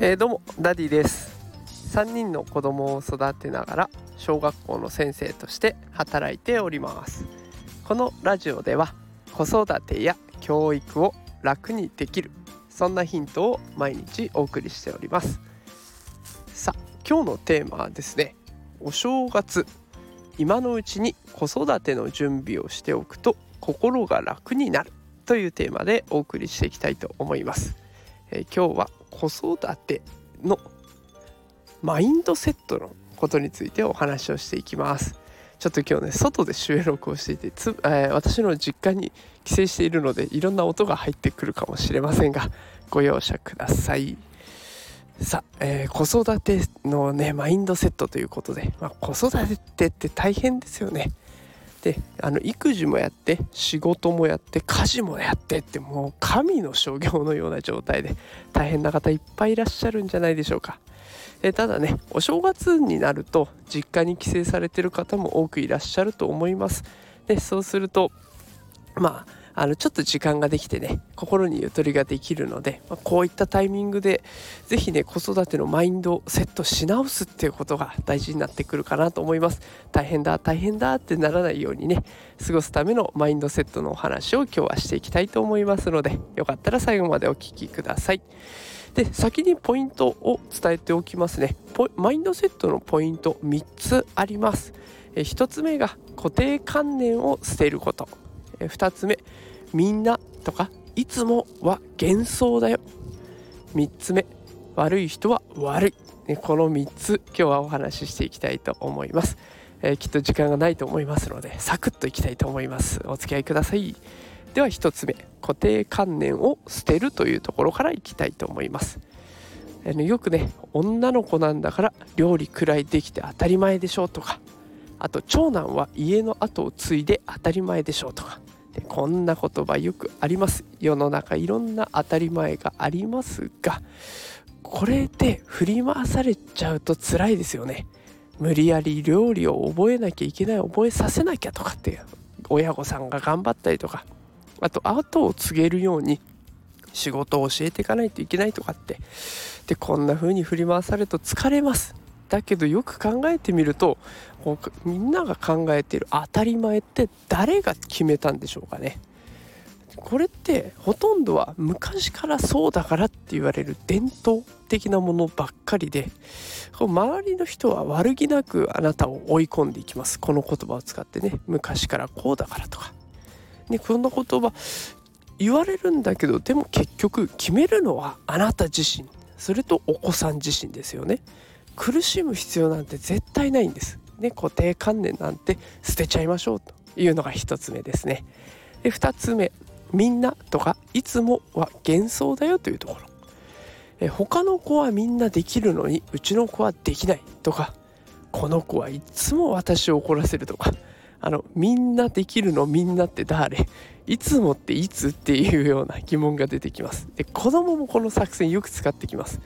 えー、どうもダディです。3人の子供を育てながら小学校の先生として働いております。このラジオでは子育てや教育を楽にできるそんなヒントを毎日お送りしております。さあ今日のテーマはですねお正月。今のうちに子育ての準備をしておくと心が楽になるというテーマでお送りしていきたいと思います、えー、今日は子育てのマインドセットのことについてお話をしていきます。ちょっと今日ね外で収録をしていてつ、えー、私の実家に帰省しているのでいろんな音が入ってくるかもしれませんがご容赦ください。さあ、えー、子育てのねマインドセットということで、まあ、子育てって大変ですよね。であの育児もやって仕事もやって家事もやってってもう神の所業のような状態で大変な方いっぱいいらっしゃるんじゃないでしょうか。えただねお正月になると実家に帰省されてる方も多くいらっしゃると思います。でそうするとまああのちょっと時間ができてね心にゆとりができるので、まあ、こういったタイミングで是非ね子育てのマインドをセットし直すっていうことが大事になってくるかなと思います。大変だ大変だってならないようにね過ごすためのマインドセットのお話を今日はしていきたいと思いますのでよかったら最後までお聴きください。で先にポイントを伝えておきますね。マインドセットのポイント3つあります。1つ目が固定観念を捨てること。2つ目みんなとかいつもは幻想だよ。3つ目悪い人は悪い。この3つ今日はお話ししていきたいと思います、えー、きっと時間がないと思いますのでサクッといきたいと思います。お付き合いください。では1つ目固定観念を捨てるというところからいきたいと思います。あのよくね女の子なんだから料理くらいできて当たり前でしょうとかあと長男は家の後を継いで当たり前でしょうとかこんな言葉よくあります。世の中いろんな当たり前がありますがこれで振り回されちゃうと辛いですよね。無理やり料理を覚えなきゃいけない覚えさせなきゃとかって親御さんが頑張ったりとか。あと後を継げるように仕事を教えていかないといけないとかって。でこんな風に振り回されると疲れます。だけどよく考えてみるとみんなが考えている当たり前って誰が決めたんでしょうかね。これってほとんどは昔からそうだからって言われる伝統的なものばっかりで周りの人は悪気なくあなたを追い込んでいきます。この言葉を使ってね。昔からこうだからとか、ね、こんな言葉言われるんだけどでも結局決めるのはあなた自身。それとお子さん自身ですよね。苦しむ必要なんて絶対ないんです。ね、固定観念なんて捨てちゃいましょうというのが1つ目ですね。で2つ目。みんなとかいつもは幻想だよというところ。え他の子はみんなできるのにうちの子はできないとか。この子はいつも私を怒らせるとか。あのみんなできるのみんなって誰？いつもっていつ？っていうような疑問が出てきます。で子供もこの作戦よく使ってきます。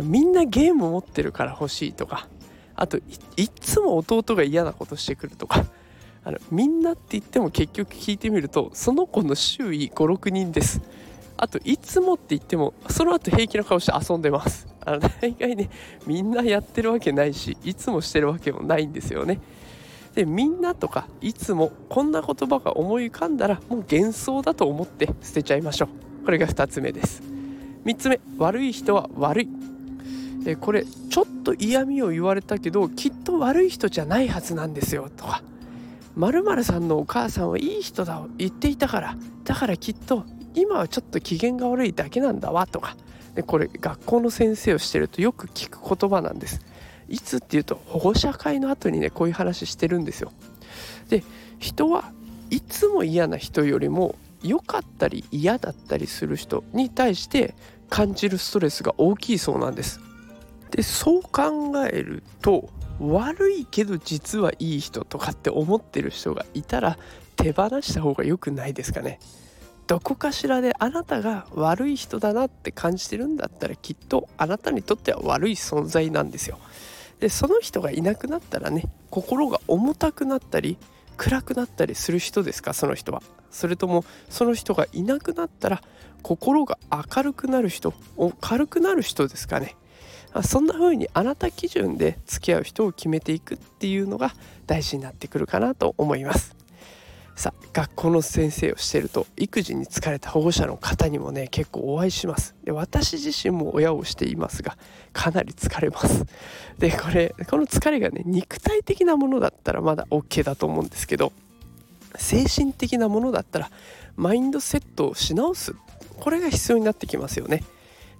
みんなゲーム持ってるから欲しいとかあといっつも弟が嫌なことしてくるとかあのみんなって言っても結局聞いてみるとその子の周囲56人です。あといつもって言ってもその後平気な顔して遊んでます。あの大概ねみんなやってるわけないしいつもしてるわけもないんですよね。でみんなとかいつもこんな言葉が思い浮かんだらもう幻想だと思って捨てちゃいましょう。これが2つ目です。3つ目悪い人は悪い。えこれちょっと嫌味を言われたけどきっと悪い人じゃないはずなんですよとか〇〇さんのお母さんはいい人だを言っていたから。だからきっと今はちょっと機嫌が悪いだけなんだわとか。でこれ学校の先生をしてるとよく聞く言葉なんです。いつっていうと保護者会の後にねこういう話してるんですよ。で人はいつも嫌な人よりも良かったり嫌だったりする人に対して感じるストレスが大きいそうなんです。でそう考えると悪いけど実はいい人とかって思ってる人がいたら手放した方が良くないですかね。どこかしらであなたが悪い人だなって感じてるんだったらきっとあなたにとっては悪い存在なんですよ。でその人がいなくなったらね心が重たくなったり暗くなったりする人ですかその人は。それともその人がいなくなったら心が明るくなる人軽くなる人ですかね。そんな風にあなた基準で付き合う人を決めていくっていうのが大事になってくるかなと思います。さあ学校の先生をしてると育児に疲れた保護者の方にもね結構お会いします。で私自身も親をしていますがかなり疲れます。でこれこの疲れがね肉体的なものだったらまだ OK だと思うんですけど精神的なものだったらマインドセットをし直すこれが必要になってきますよね。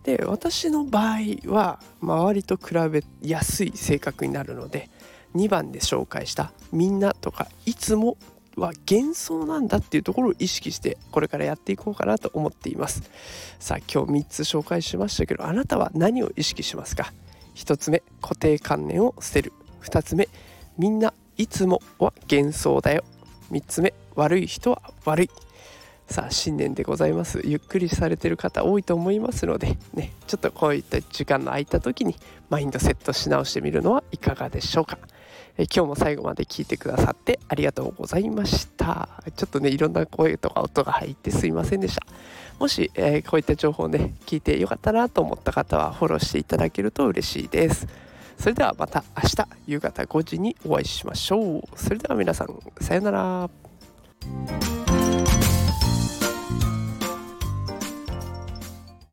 で私の場合は周りと比べやすい性格になるので2番で紹介した「みんな」とか「いつも」は幻想なんだっていうところを意識してこれからやっていこうかなと思っています。さあ今日3つ紹介しましたけどあなたは何を意識しますか？1つ目固定観念を捨てる。2つ目みんないつもは幻想だよ。3つ目悪い人は悪い。さあ新年でございます。ゆっくりされてる方多いと思いますのでねちょっとこういった時間の空いた時にマインドセットし直してみるのはいかがでしょうか。え今日も最後まで聞いてくださってありがとうございました。ちょっとねいろんな声とか音が入ってすいませんでした。もし、えー、こういった情報をね聞いてよかったなと思った方はフォローしていただけると嬉しいです。それではまた明日夕方5時にお会いしましょう。それでは皆さんさようなら。